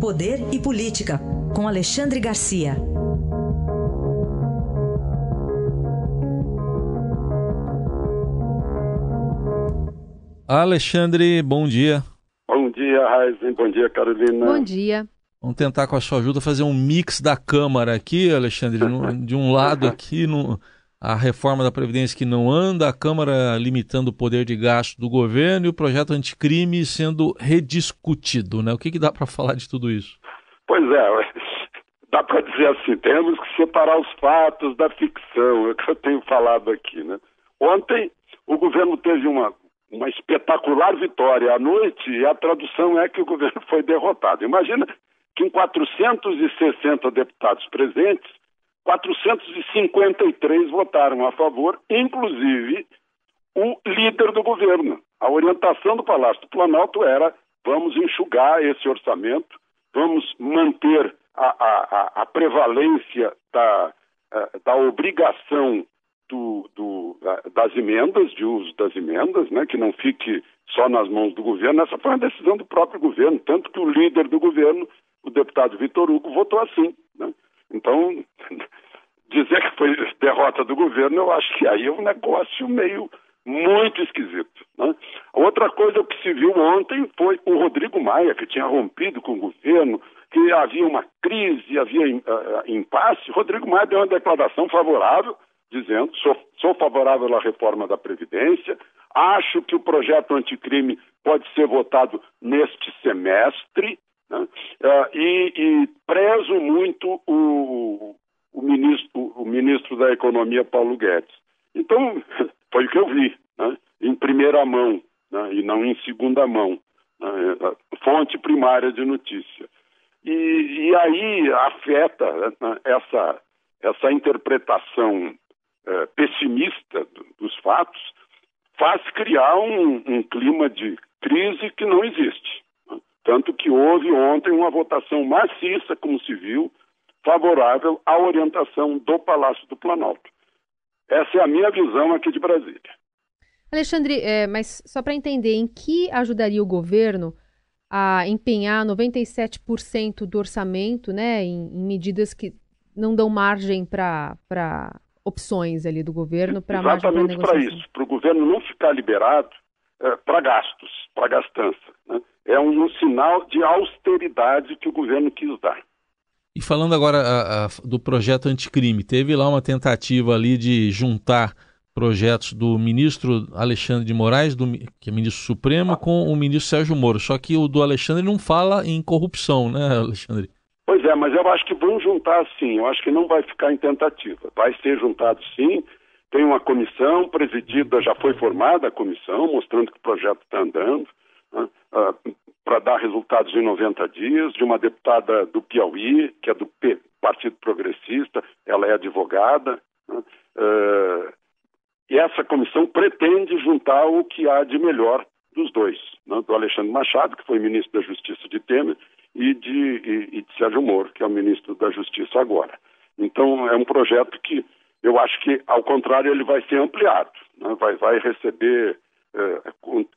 Poder e Política, com Alexandre Garcia. Alexandre, bom dia. Bom dia, Raizen. Bom dia, Carolina. Bom dia. Vamos tentar, com a sua ajuda, fazer um mix da Câmara aqui, Alexandre. de um lado aqui, no, a reforma da Previdência que não anda, a Câmara limitando o poder de gasto do governo e o projeto anticrime sendo rediscutido. Né? O que, que dá para falar de tudo isso? Pois é, dá para dizer assim, temos que separar os fatos da ficção, é o que eu tenho falado aqui. Né? Ontem o governo teve uma, uma espetacular vitória à noite e a tradução é que o governo foi derrotado. Imagina que em 460 deputados presentes, 453 votaram a favor, inclusive o líder do governo. A orientação do Palácio do Planalto era: vamos enxugar esse orçamento, vamos manter a, a, a prevalência da, eh, da obrigação do, do, das emendas, de uso das emendas, né, que não fique só nas mãos do governo. Essa foi uma decisão do próprio governo, tanto que o líder do governo, o deputado Vitor Hugo, votou assim. Então, dizer que foi derrota do governo, eu acho que aí é um negócio meio muito esquisito. Né? Outra coisa que se viu ontem foi o Rodrigo Maia, que tinha rompido com o governo, que havia uma crise, havia uh, impasse. Rodrigo Maia deu uma declaração favorável, dizendo: sou, sou favorável à reforma da Previdência, acho que o projeto anticrime pode ser votado neste semestre, né? uh, e, e prezo muito o, o ministro, o ministro da Economia, Paulo Guedes. Então, foi o que eu vi, né? em primeira mão, né? e não em segunda mão, né? fonte primária de notícia. E, e aí afeta né, essa, essa interpretação é, pessimista dos fatos, faz criar um, um, clima de crise que não existe. Tanto que houve ontem uma votação maciça, como se viu, favorável à orientação do Palácio do Planalto. Essa é a minha visão aqui de Brasília. Alexandre, é, mas só para entender, em que ajudaria o governo a empenhar 97% do orçamento né, em, em, medidas que não dão margem para opções ali do governo para Exatamente para isso, para o governo não ficar liberado é, para gastos, para gastança. Né? É um, um sinal de austeridade que o governo quis dar. E falando agora a, a, do projeto anticrime, teve lá uma tentativa ali de juntar projetos do ministro Alexandre de Moraes, do, que é ministro supremo, com o ministro Sérgio Moro. Só que o do Alexandre não fala em corrupção, né, Alexandre? Pois é, mas eu acho que vão juntar sim. Eu acho que não vai ficar em tentativa. Vai ser juntado sim. Tem uma comissão presidida, já foi formada a comissão, mostrando que o projeto está andando. Né? Uh, para dar resultados em 90 dias, de uma deputada do Piauí, que é do P, Partido Progressista, ela é advogada. Né? Uh, e essa comissão pretende juntar o que há de melhor dos dois, né? do Alexandre Machado, que foi ministro da Justiça de Temer, e de, e, e de Sérgio Moro, que é o ministro da Justiça agora. Então, é um projeto que eu acho que, ao contrário, ele vai ser ampliado, né? vai, vai receber é,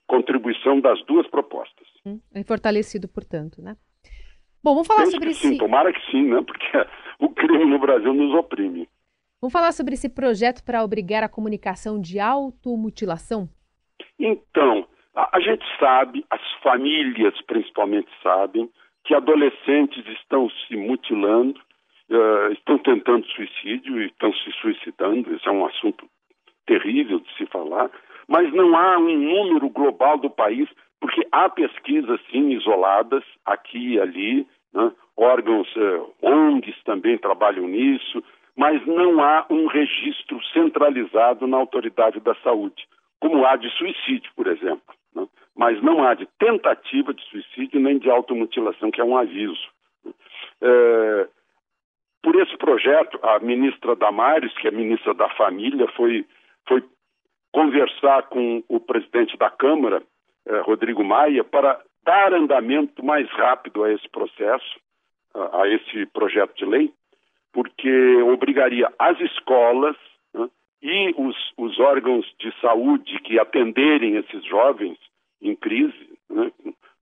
contribuição das duas propostas. É fortalecido, portanto, né? Bom, vamos falar Penso sobre esse... Sim, tomara que sim, né? Porque o crime no Brasil nos oprime. Vamos falar sobre esse projeto para obrigar a comunicação de automutilação? Então, a, a gente sabe, as famílias principalmente sabem, que adolescentes estão se mutilando, uh, estão tentando suicídio e estão se suicidando. Isso é um assunto terrível de se falar mas não há um número global do país, porque há pesquisas, sim, isoladas, aqui e ali, né? órgãos, eh, ONGs também trabalham nisso, mas não há um registro centralizado na autoridade da saúde, como há de suicídio, por exemplo. Né? Mas não há de tentativa de suicídio nem de automutilação, que é um aviso. É, por esse projeto, a ministra Damares, que é ministra da Família, foi, foi conversar com o presidente da Câmara, eh, Rodrigo Maia, para dar andamento mais rápido a esse processo, a, a esse projeto de lei, porque obrigaria as escolas né, e os, os, órgãos de saúde que atenderem esses jovens em crise, né,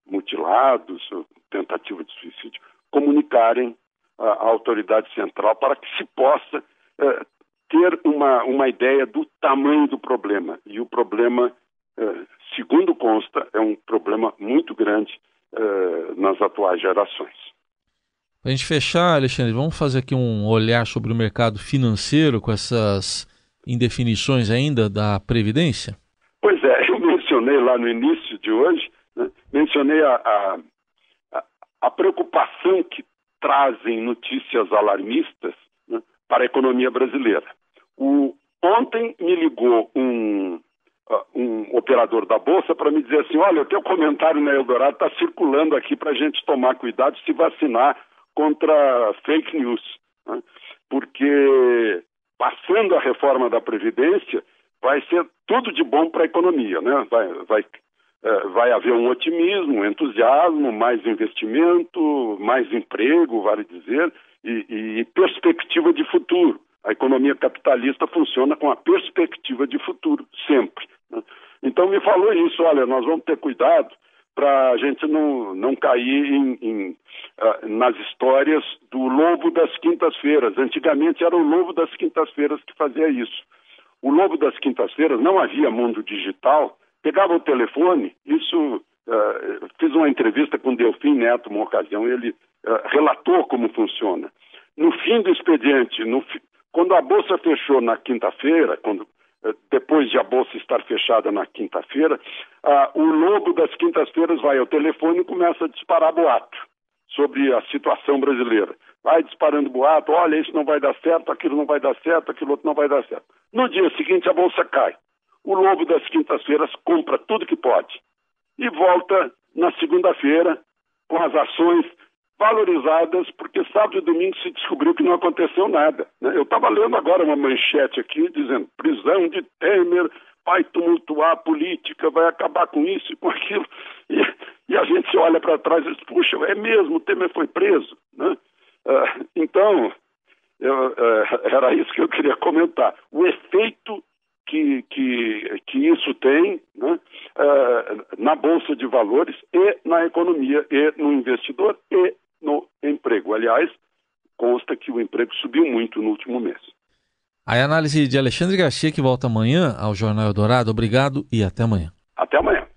mutilados, tentativa de suicídio, comunicarem à autoridade central para que se possa uh, ter uma, uma ideia do tamanho do problema. E o problema, uh, segundo consta, é um problema muito grande uh, nas atuais gerações. Para a gente fechar, Alexandre, vamos fazer aqui um olhar sobre o mercado financeiro com essas indefinições ainda da Previdência? Pois é, eu mencionei lá no início de hoje, né, mencionei a, a, a, preocupação que trazem notícias alarmistas né, para a economia brasileira. O, ontem me ligou um, um operador da Bolsa para me dizer assim: olha, o teu comentário na Eldorado está circulando aqui para a gente tomar cuidado se vacinar contra fake news. Né? Porque passando a reforma da Previdência, vai ser tudo de bom para a economia, né? Vai, vai, vai haver um otimismo, um entusiasmo, mais investimento, mais emprego, vale dizer, e, e perspectiva de futuro. A economia capitalista funciona com a perspectiva de futuro, sempre. Né? Então me falou isso, olha, nós vamos ter cuidado para a gente não, não cair em, em, uh, nas histórias do lobo das quintas-feiras. Antigamente era o lobo das quintas-feiras que fazia isso. O lobo das quintas-feiras não havia mundo digital, pegava o telefone, isso. Uh, fiz uma entrevista com Delfim Neto, uma ocasião, ele uh, relatou como funciona. No fim do expediente, no, quando a bolsa fechou na quinta-feira, quando eh, depois de a bolsa estar fechada na quinta-feira, ah, o lobo das quintas-feiras vai ao telefone e começa a disparar boato sobre a situação brasileira. Vai disparando boato, olha, isso não vai dar certo, aquilo não vai dar certo, aquilo outro não vai dar certo. No dia seguinte a bolsa cai. O lobo das quintas-feiras compra tudo que pode e volta na segunda-feira com as ações valorizadas, porque sábado e domingo se descobriu que não aconteceu nada. Né? Eu estava lendo agora uma manchete aqui dizendo prisão de Temer vai tumultuar a política, vai acabar com isso e com aquilo. E, e a gente olha para trás e diz, puxa, é mesmo, Temer foi preso. Né? Uh, então, eu, uh, era isso que eu queria comentar. O efeito que, que, que isso tem né, uh, na Bolsa de Valores e na economia, e no investidor, e no emprego. Aliás, consta que o emprego subiu muito no último mês. A análise de Alexandre Garcia, que volta amanhã ao Jornal Eldorado. Obrigado e até amanhã. Até amanhã.